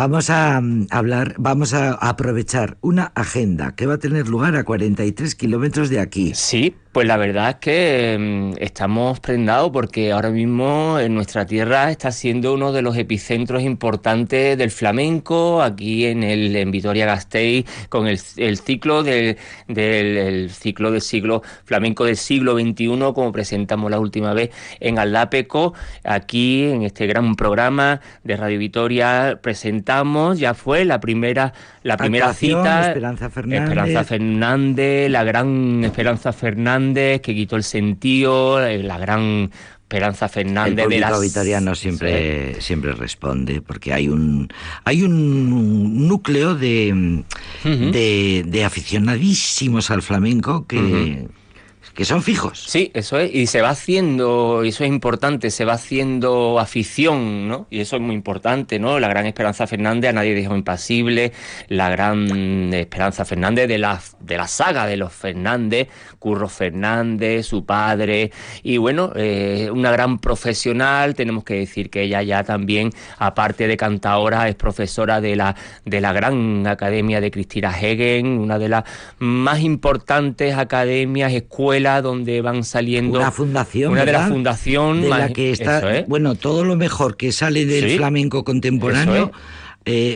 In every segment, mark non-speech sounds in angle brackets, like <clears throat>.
Vamos a mm, hablar, vamos a aprovechar una agenda que va a tener lugar a 43 kilómetros de aquí. Sí, pues la verdad es que mm, estamos prendados porque ahora mismo en nuestra tierra está siendo uno de los epicentros importantes del flamenco, aquí en el en Vitoria-Gasteiz, con el, ciclo del, del ciclo del siglo flamenco del siglo XXI, como presentamos la última vez en Aldapeco, aquí en este gran programa de Radio Vitoria presentamos, ya fue la primera, la primera cita. Esperanza Fernández. Esperanza Fernández, la gran Esperanza Fernández que quitó el sentido, eh, la gran Esperanza Fernández el de las... vitoriano siempre siempre responde porque hay un hay un núcleo de, de, aficionadísimos al flamenco que que son fijos. Sí, eso es, y se va haciendo, eso es importante, se va haciendo afición, ¿no? Y eso es muy importante, ¿no? La gran Esperanza Fernández, a nadie dijo impasible, la gran Esperanza Fernández de la, de la saga de los Fernández, Curro Fernández, su padre, y bueno, eh, una gran profesional, tenemos que decir que ella ya también, aparte de cantadora, es profesora de la, de la gran academia de Cristina Hegen, una de las más importantes academias, escuelas, donde van saliendo una fundación una de la fundación de la que está bueno todo lo mejor que sale del flamenco contemporáneo eh,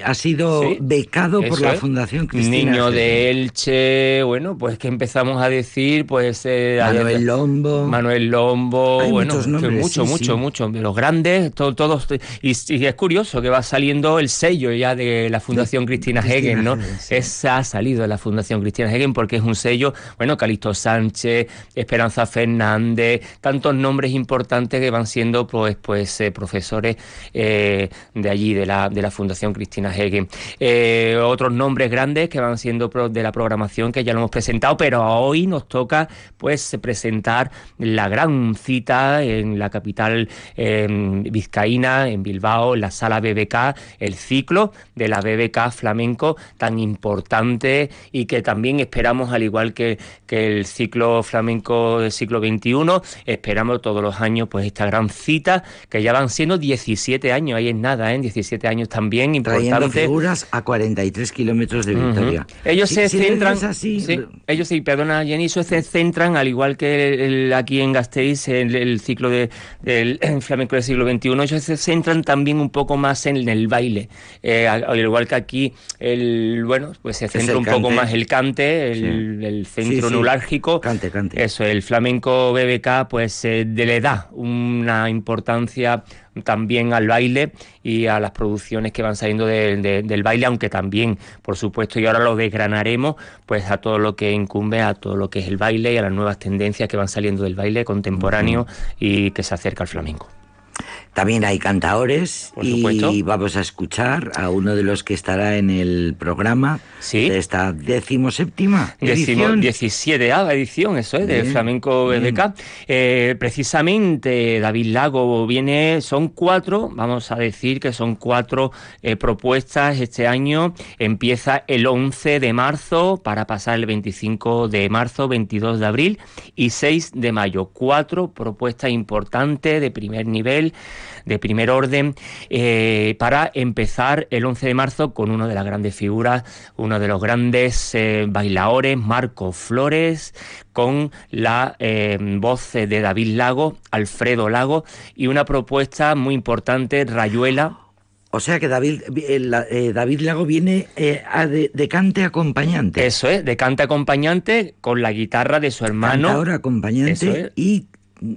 ha sido becado por la Fundación Cristina. Niño de Elche, bueno, pues que empezamos a decir, pues... Eh, Manuel Lombo. Manuel Lombo, bueno, mucho, mucho, mucho, de los grandes, todos... Y, es curioso que va saliendo el sello ya de la Fundación Cristina, Hegen, ¿no? Esa ha salido de la Fundación Cristina Hegen porque es un sello, bueno, Calixto Sánchez, Esperanza Fernández, tantos nombres importantes que van siendo, pues, pues eh, profesores de allí, de la, de la Fundación Cristina Hegen. Eh, otros nombres grandes que van siendo de la programación que ya lo hemos presentado, pero hoy nos toca pues presentar la gran cita en la capital vizcaína, en Bilbao, en la sala BBK, el ciclo de la BBK flamenco tan importante y que también esperamos, al igual que, que el ciclo flamenco del siglo XXI, esperamos todos los años pues esta gran cita que ya van siendo 17 años, ahí es nada, en ¿eh? 17 años también trayendo figuras a 43 kilómetros de Victoria. Ellos se centran, así, ellos sí, perdona Jenny, se centran, al igual que aquí en Gasteiz, en el, ciclo de, del <clears throat> flamenco del siglo XXI, ellos se centran también un poco más en el baile, eh, al igual que aquí, el bueno, pues se centra un poco más el cante, el, centro neurálgico. Cante, cante. Eso, el flamenco BBK, pues eh, le da una importancia también al baile y a las producciones que van saliendo del baile, aunque también, por supuesto, y ahora lo desgranaremos, pues a todo lo que incumbe a todo lo que es el baile y a las nuevas tendencias que van saliendo del baile contemporáneo y que se acerca al flamenco. También hay cantaores y vamos a escuchar a uno de los que estará en el programa de esta decimoséptima edición. Decimo, edición, eso es, de Flamenco BBK. Eh, precisamente David Lago viene, son cuatro, vamos a decir que son cuatro eh, propuestas este año. Empieza el 11 de marzo para pasar el 25 de marzo, 22 de abril y 6 de mayo. Cuatro propuestas importantes de primer nivel de primer orden eh, para empezar el 11 de marzo con una de las grandes figuras, uno de los grandes eh, bailadores, Marco Flores, con la eh, voz de David Lago, Alfredo Lago y una propuesta muy importante, Rayuela. O sea que David, David Lago viene de, cante acompañante. Eso es, de cante acompañante con la guitarra de su hermano. Ahora acompañante y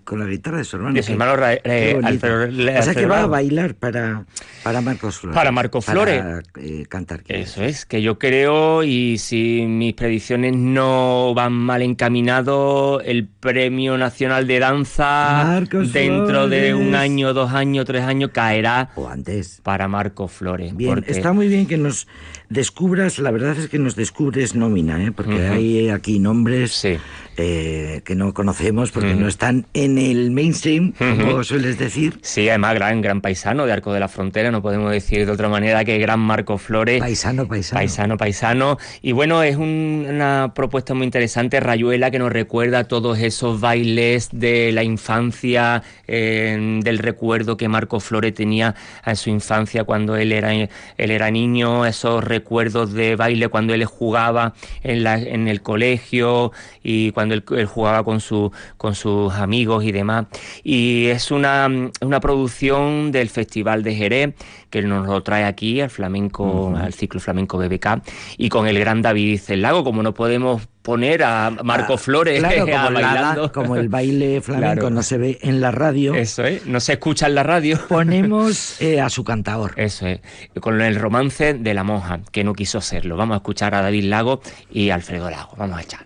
con la guitarra de su hermano. De su hermano eh, O sea que va a bailar para, para Marcos Flores. Para Marcos Flores. Para eh, cantar. Eso es, que yo creo, y si mis predicciones no van mal encaminado, el Premio Nacional de Danza dentro de un año, dos años, tres años caerá o antes para Marcos Flores. Bien, está muy bien que nos descubras, la verdad es que nos descubres nómina, ¿eh? porque hay aquí nombres que no conocemos porque no están en el mainstream, como sueles decir. Sí, además gran, gran paisano de Arco de la Frontera, no podemos decir de otra manera que gran Marco Flores. Paisano, paisano. Paisano, paisano. Y bueno, es una propuesta muy interesante, Rayuela, que nos recuerda todos esos bailes de la infancia, eh, del recuerdo que Marco Flores tenía en su infancia cuando él era, él era niño, esos recuerdos de baile cuando él jugaba en, la, en el colegio y cuando él, jugaba con, su, con sus amigos y demás. Y es una, una producción del Festival de Jerez que nos lo trae aquí al flamenco, al ciclo flamenco BBK y con el gran David Lago, como no podemos poner a Marco ah, Flores <laughs> como, como el baile <laughs> flamenco no se ve en la radio. Eso es, no se escucha en la radio. <laughs> Ponemos eh, a su cantador. Eso es, con el romance de la monja, que no quiso serlo. Vamos a escuchar a David Lago y Alfredo Lago. Vamos a echar.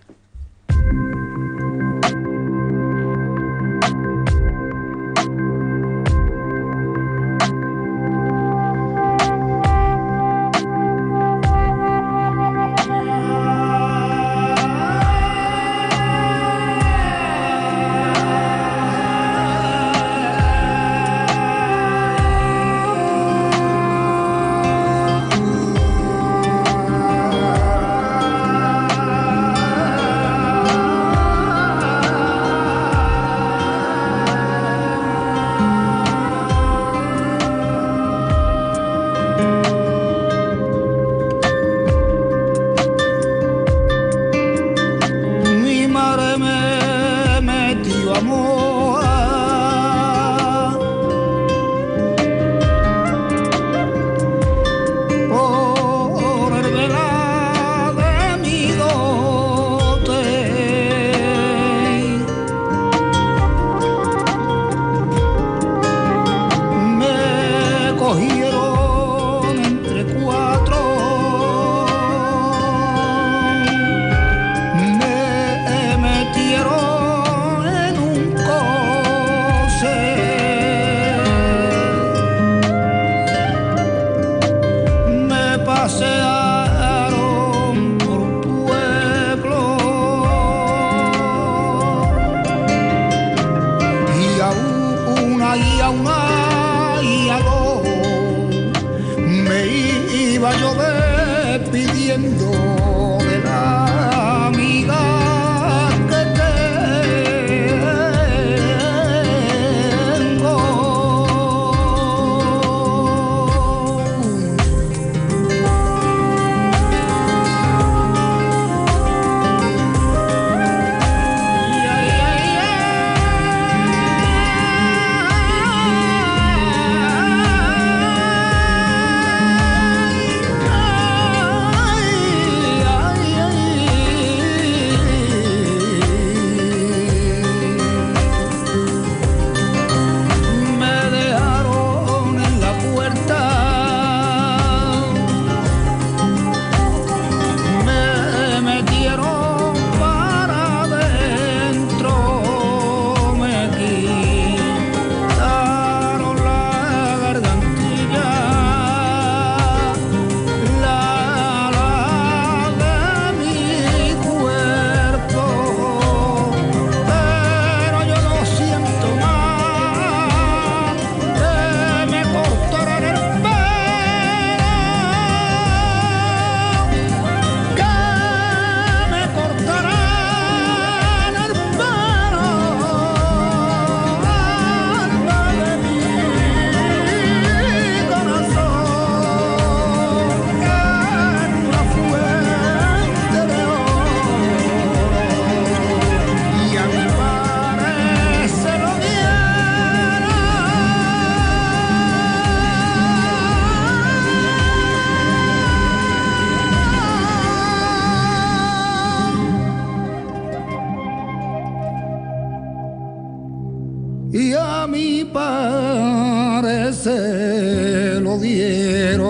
se lo dieron.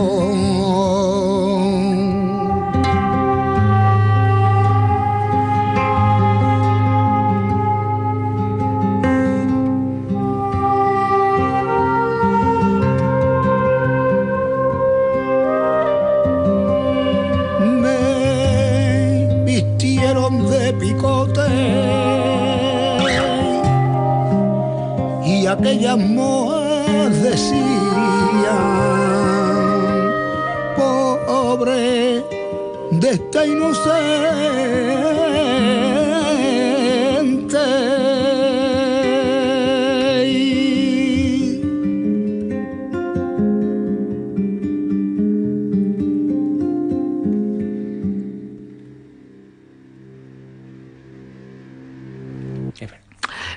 Me vistieron de picote y aquella amor inocente.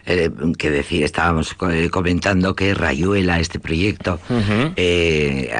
Eh, que decir, estábamos eh, comentando que Rayuela, este proyecto, eh,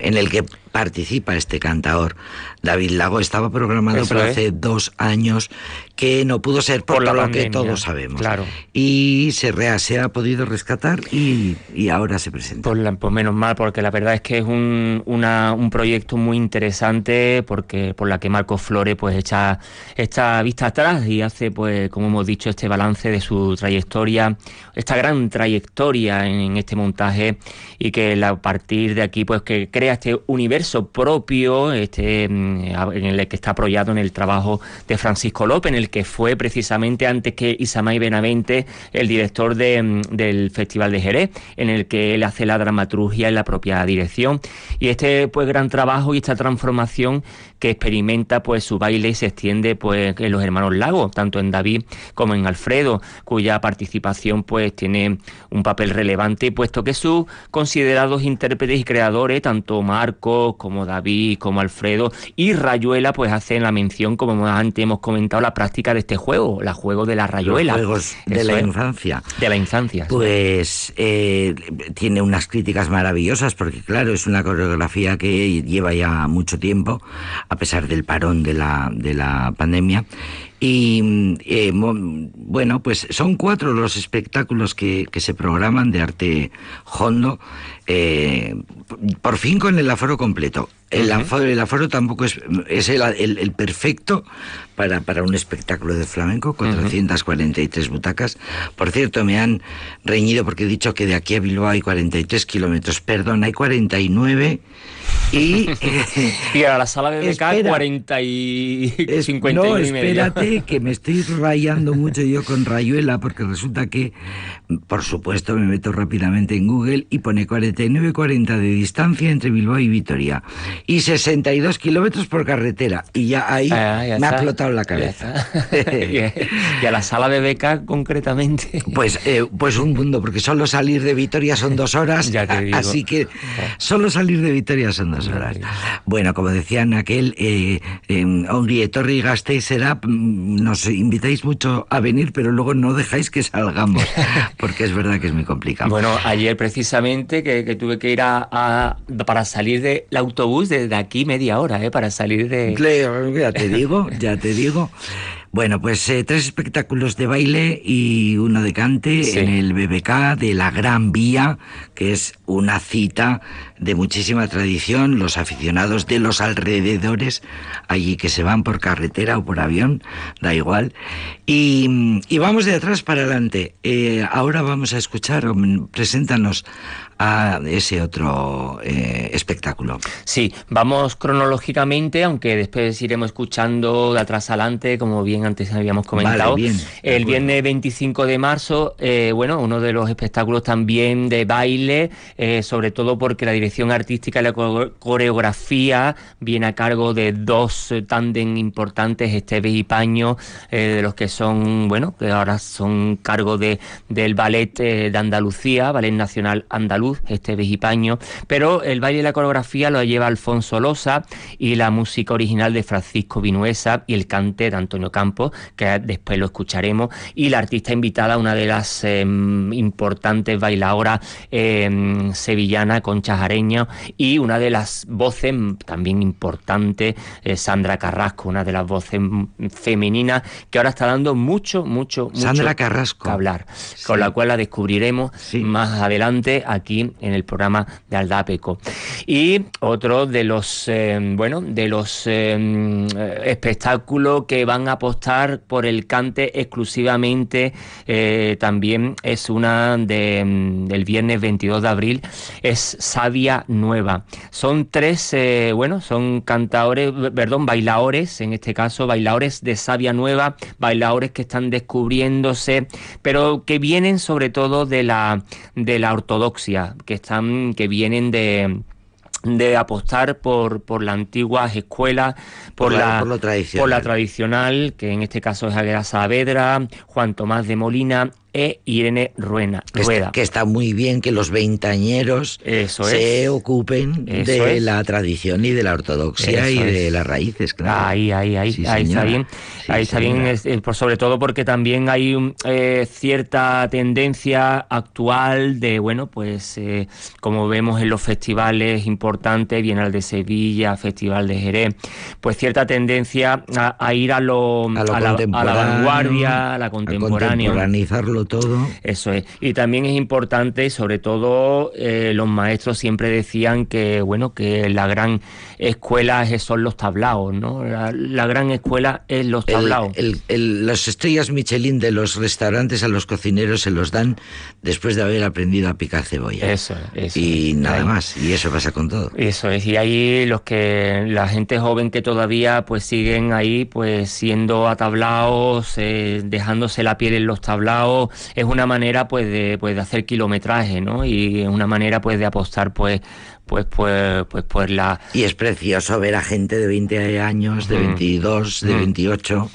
en el que participa este cantador. David Lago estaba programado para hace dos años que no pudo ser por, lo que todos sabemos. Claro. Y se, se ha podido rescatar y, ahora se presenta. Pues, pues, menos mal, porque la verdad es que es un, un proyecto muy interesante porque por la que Marco Flore pues echa, esta vista atrás y hace pues como hemos dicho este balance de su trayectoria, esta gran trayectoria en, este montaje y que a partir de aquí pues que crea este universo propio este, mm, en el que está apoyado en el trabajo de Francisco López, en el que fue precisamente antes que Isamay Benavente el director de, mm, del Festival de Jerez, en el que él hace la dramaturgia en la propia dirección. Y este pues gran trabajo y esta transformación que experimenta pues su baile se extiende pues en los hermanos Lagos, tanto en David como en Alfredo, cuya participación pues tiene un papel relevante, puesto que sus considerados intérpretes y creadores, tanto Marco como David, como Alfredo y Rayuela, pues hacen la mención, como antes hemos comentado, la práctica de este juego, la juego de la Rayuela. Los juegos de la infancia. De la infancia. Pues eh, tiene unas críticas maravillosas, porque claro, es una coreografía que lleva ya mucho tiempo, a pesar del parón de la, de la pandemia. Y eh, bueno, pues son cuatro los espectáculos que, que se programan de arte hondo, eh, por fin con el aforo completo. El, aforo, el aforo tampoco es, es el, el, perfecto para, para, un espectáculo de flamenco, 443 butacas. Por cierto, me han reñido porque he dicho que de aquí a Bilbao hay 43 kilómetros. Perdón, hay 49 y, <laughs> y a la sala de BK 40 y 50 No, espérate, que me estoy rayando mucho yo con Rayuela, porque resulta que, por supuesto, me meto rápidamente en Google y pone 49-40 de distancia entre Bilbao y Vitoria. Y 62 kilómetros por carretera. Y ya ahí ah, me ha explotado la cabeza. <laughs> y a la sala de beca, concretamente. Pues, eh, pues un mundo, porque solo salir de Vitoria son dos horas. ya te digo. Así que solo salir de Vitoria son dos horas. Bueno, como decían aquel, eh, eh, Torri y Gasteiz será, mm, nos invitáis mucho a venir, pero luego no dejáis que salgamos, <laughs> porque es verdad que es muy complicado. Bueno, ayer precisamente que, tuve que ir a, para salir del autobús desde aquí media hora, ¿eh? para salir de... Ya te digo, ya te digo. <laughs> Bueno, pues eh, tres espectáculos de baile y uno de cante en el BBK de la Gran Vía, que es una cita de muchísima tradición. Los aficionados de los alrededores, allí que se van por carretera o por avión, da igual. Y, vamos de atrás para adelante. Eh, ahora vamos a escuchar, preséntanos a ese otro eh, espectáculo. Sí, vamos cronológicamente, aunque después iremos escuchando de atrás adelante, como bien antes habíamos comentado. el viernes 25 de marzo, eh, bueno, uno de los espectáculos también de baile, eh, sobre todo porque la dirección artística y la coreografía viene a cargo de dos tándem importantes, Esteves y Paño, de los que son, bueno, que ahora son cargo de, del ballet de Andalucía, Ballet Nacional Andaluz este vejipaño, pero el baile y la coreografía lo lleva Alfonso Losa y la música original de Francisco Vinuesa y el cante de Antonio Campos, que después lo escucharemos, y la artista invitada, una de las em, importantes bailadoras eh, sevillana, Concha y una de las voces también importantes, eh, Sandra Carrasco, una de las voces femeninas que ahora está dando mucho, mucho, mucho Sandra Carrasco. que hablar, con la cual la descubriremos más adelante aquí en el programa de Aldapeco. Y otro de los, eh, bueno, de los eh, espectáculos que van a apostar por el cante exclusivamente también es una de, mm, del viernes 22 de abril, es Sabia Nueva. Son tres, bueno, son cantadores, perdón, bailadores, en este caso, bailadores de Sabia Nueva, bailadores que están descubriéndose, pero que vienen sobre todo de la, de la ortodoxia, que, están, que vienen de de apostar por, por las antiguas escuelas, por, la, por, la tradicional, que en este caso es Aguera Saavedra, Juan Tomás de Molina e Irene Rueda. Que está, muy bien que los veintañeros se ocupen de la tradición y de la ortodoxia y de las raíces, claro. Ahí, ahí, ahí, ahí está bien. ahí está bien, sobre todo porque también hay eh, cierta tendencia actual de, bueno, pues eh, como vemos en los festivales importantes, Bienal de Sevilla, Festival de Jerez, pues cierta tendencia a, ir a lo, a, la, vanguardia, a la contemporánea. A todo. Eso es. Y también es importante, sobre todo, eh, los maestros siempre decían que, bueno, que la gran escuela son los tablaos, ¿no? La, gran escuela es los tablaos. las estrellas Michelin de los restaurantes a los cocineros se los dan después de haber aprendido a picar cebolla. Eso es. y nada más. Y eso pasa con todo. Eso es. Y ahí los que, la gente joven que todavía pues siguen ahí pues siendo atablaos, eh, dejándose la piel en los tablaos, es una manera pues de, pues de hacer kilometraje, ¿no? Y es una manera pues de apostar pues pues pues pues pues la y es precioso ver a gente de 20 años, de 22, de 28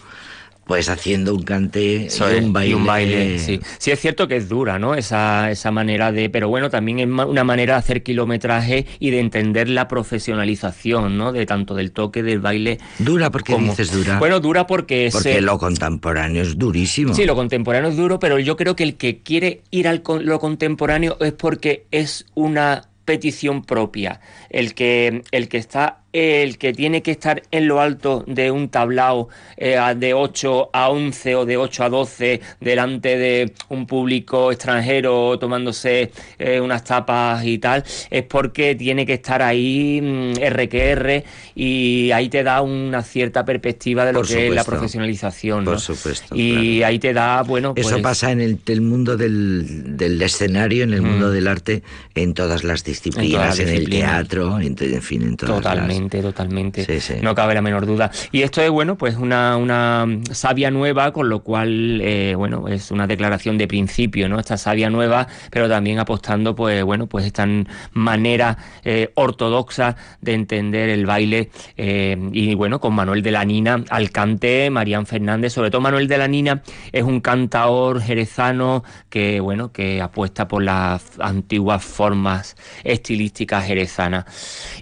pues haciendo un cante y un baile. un baile sí. sí. es cierto que es dura, ¿no? Esa, esa manera de. Pero bueno, también es una manera de hacer kilometraje y de entender la profesionalización, ¿no? De tanto del toque, del baile. Dura, porque dices dura? Bueno, dura porque es. Porque lo contemporáneo es durísimo. Sí, lo contemporáneo es duro, pero yo creo que el que quiere ir al lo contemporáneo es porque es una petición propia. El que, el que está el que tiene que estar en lo alto de un tablao eh, de 8 a 11 o de 8 a 12 delante de un público extranjero tomándose eh, unas tapas y tal, es porque tiene que estar ahí RQR mm, y ahí te da una cierta perspectiva de lo que es la profesionalización. Por supuesto. Y ahí te da, bueno. Eso pues pasa en el, mundo del, del, escenario, en el mundo del arte, en todas las disciplinas, en, el teatro, en, fin, en todas Totalmente totalmente, No cabe la menor duda. Y esto es, bueno, pues una, una savia nueva, con lo cual, eh, bueno, es una declaración de principio, ¿no? Esta savia nueva, pero también apostando, pues, bueno, pues esta manera eh, ortodoxa de entender el baile. Eh, y bueno, con Manuel de la Nina al cante, Marían Fernández, sobre todo Manuel de la Nina es un cantador jerezano que, bueno, que apuesta por las antiguas formas estilísticas jerezanas.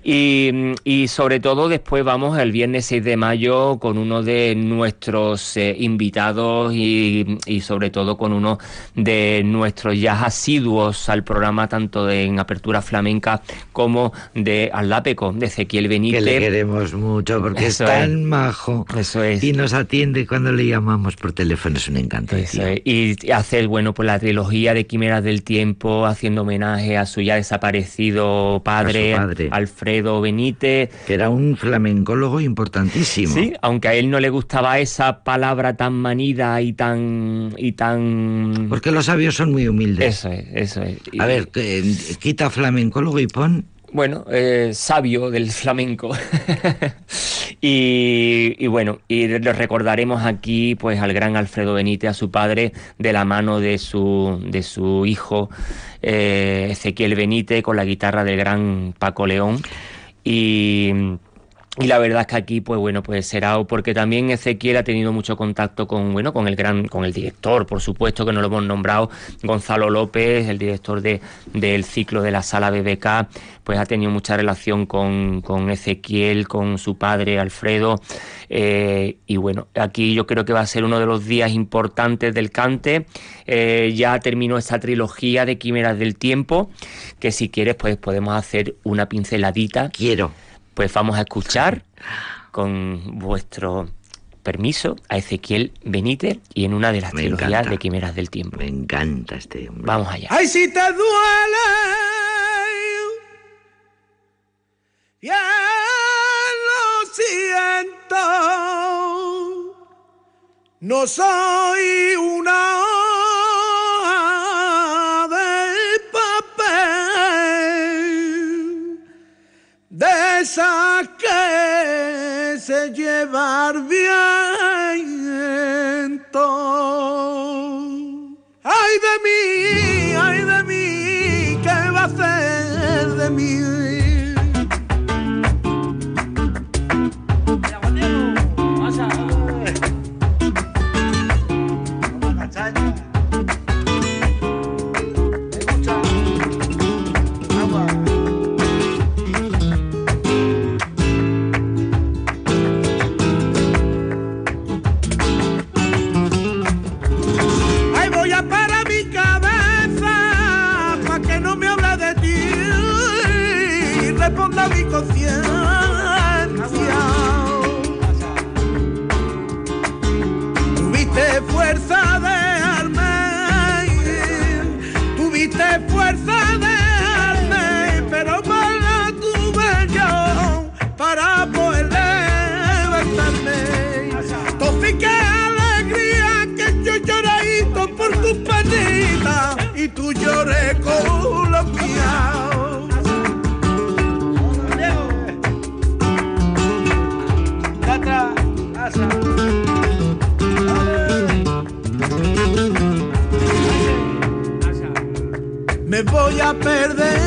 Y, y y sobre todo después vamos el viernes 6 de mayo con uno de nuestros eh, invitados y, sobre todo con uno de nuestros ya asiduos al programa tanto de, en Apertura Flamenca como de Aldapeco, de Ezequiel Benítez. Que le queremos mucho porque es tan majo. Eso es. Y nos atiende cuando le llamamos por teléfono, es un encanto. Y hacer, bueno, pues la trilogía de Quimeras del Tiempo, haciendo homenaje a su ya desaparecido padre, padre. Alfredo Benítez que era un flamencólogo importantísimo. Sí, aunque a él no le gustaba esa palabra tan manida y tan y tan Porque los sabios son muy humildes. Eso es, eso es. A ver, quita flamencólogo y pon bueno, eh, sabio del flamenco. <laughs> y, bueno, y lo recordaremos aquí pues al gran Alfredo Benítez, a su padre, de la mano de su, de su hijo eh, Ezequiel Benítez, con la guitarra del gran Paco León. Y, la verdad es que aquí, pues bueno, pues será porque también Ezequiel ha tenido mucho contacto con, bueno, con el gran, con el director, por supuesto, que no lo hemos nombrado, Gonzalo López, el director de, del ciclo de la sala BBK, pues ha tenido mucha relación con, con Ezequiel, con su padre Alfredo. Eh, y bueno, aquí yo creo que va a ser uno de los días importantes del cante. Eh, ya terminó esta trilogía de Quimeras del Tiempo, que si quieres, pues podemos hacer una pinceladita. Quiero. Pues vamos a escuchar, con vuestro permiso, a Ezequiel Benítez y en una de las Me trilogías de Quimeras del Tiempo. Me encanta este hombre. Vamos allá. ¡Ay, si te duele! Ya lo siento. No soy una de esa que se llevar viento. Ay de mí, y tú llores con los. Me voy a perder.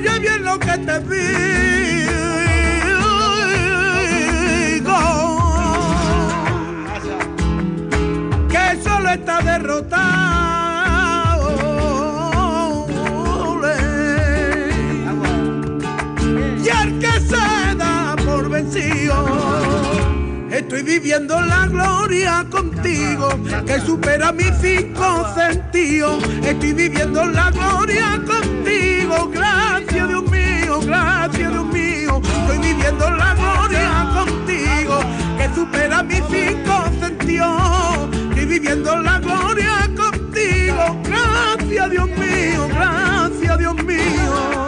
oye bien lo que te digo. Que solo está derrotado. Y el que se da por vencido. Estoy viviendo la gloria contigo, que supera mis cinco sentidos. Estoy viviendo la gloria contigo, gracias Dios mío, gracias Dios mío. Estoy viviendo la gloria contigo, que supera mis cinco sentidos. Estoy viviendo la gloria contigo, gracias Dios mío, gracias Dios mío.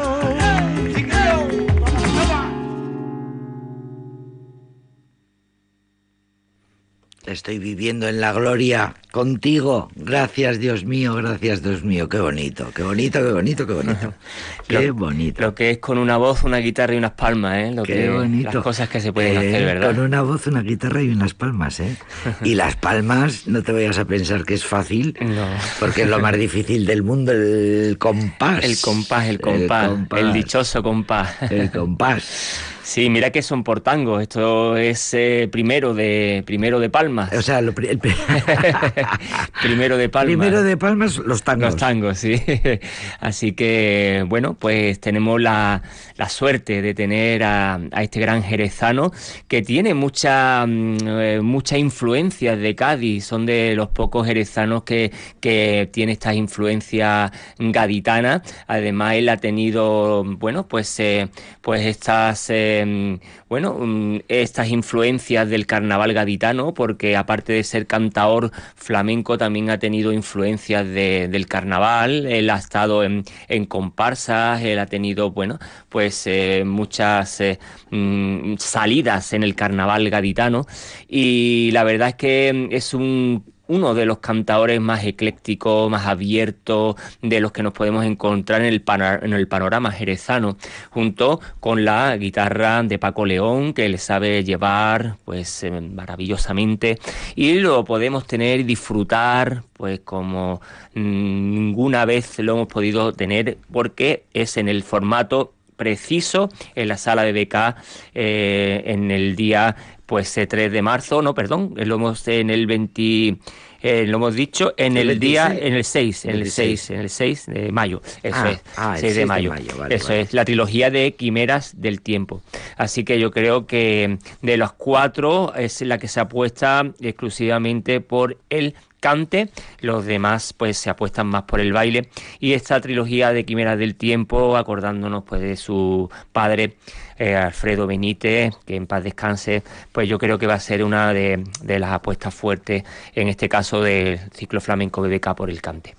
Estoy viviendo en la gloria contigo. Gracias, Dios mío, gracias, Dios mío. Qué bonito, qué bonito, qué bonito, qué bonito. <laughs> Qué bonito. Lo que es con una voz, una guitarra y unas palmas, ¿eh? Lo qué bonito. Las cosas que se pueden hacer, eh, ¿verdad? Con una voz, una guitarra y unas palmas, ¿eh? <laughs> Y las palmas, no te vayas a pensar que es fácil, no. porque es lo más difícil del mundo, el compás. El compás, el compás, el, compás. el dichoso compás. El compás. <laughs> Sí, mira que son por tango. Esto es eh, primero de primero de palmas. O sea, el <laughs> <laughs> primero de palmas. Primero de palmas, los tangos. Los tangos, sí. <laughs> Así que, bueno, pues tenemos la, la suerte de tener a, este gran jerezano que tiene mucha, mm, eh, mucha influencia de Cádiz. Son de los pocos jerezanos que, que tiene estas influencias gaditanas. Además, él ha tenido, bueno, pues, eh, pues estas Em, bueno, mm, estas influencias del carnaval gaditano, porque aparte de ser cantaor flamenco, también ha tenido influencias del carnaval, él ha estado en, comparsas, él ha tenido, bueno, pues eh, muchas eh, mm, salidas en el carnaval gaditano. Y la verdad es que es un uno de los cantadores más eclécticos, más abiertos, de los que nos podemos encontrar en el, en el panorama jerezano, junto con la guitarra de Paco León, que le sabe llevar pues eh, maravillosamente, y lo podemos tener y disfrutar pues como ninguna vez lo hemos podido tener, porque es en el formato preciso en la sala de BK eh, en el día pues 3 eh, de marzo, no, perdón, lo hemos en el 20 eh, lo hemos dicho en el, día en el 6, en el 6, en el 6 de mayo, eso ah, es, 6 ah, de mayo. eso es la trilogía de Quimeras del tiempo. Así que yo creo que de los cuatro es la que se apuesta exclusivamente por el cante, los demás pues se apuestan más por el baile y esta trilogía de Quimeras del Tiempo, acordándonos pues de su padre eh, Alfredo Benítez, que en paz descanse, pues yo creo que va a ser una de, las apuestas fuertes en este caso del ciclo flamenco BBK por el cante.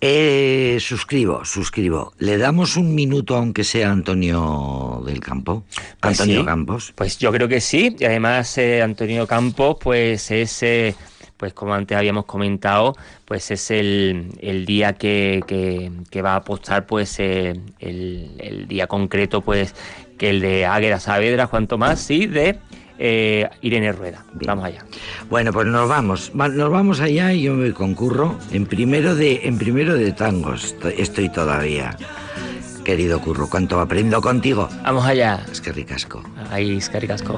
Eh, suscribo, suscribo. ¿Le damos un minuto aunque sea Antonio del Campo? Pues Antonio Campos. Pues yo creo que sí. Y además eh, Antonio Campos pues es pues como antes habíamos comentado, pues es el, el día que, que, va a apostar pues eh, el, día concreto pues que el de Águeda Saavedra, Juan Tomás y de eh, Irene Rueda. Vamos allá. Bueno, pues nos vamos, nos vamos allá y yo me concurro en primero de, en primero de tangos, estoy todavía. Querido Curro, ¿cuánto aprendo contigo? Vamos allá. Es que ricasco. Ahí, es que ricasco.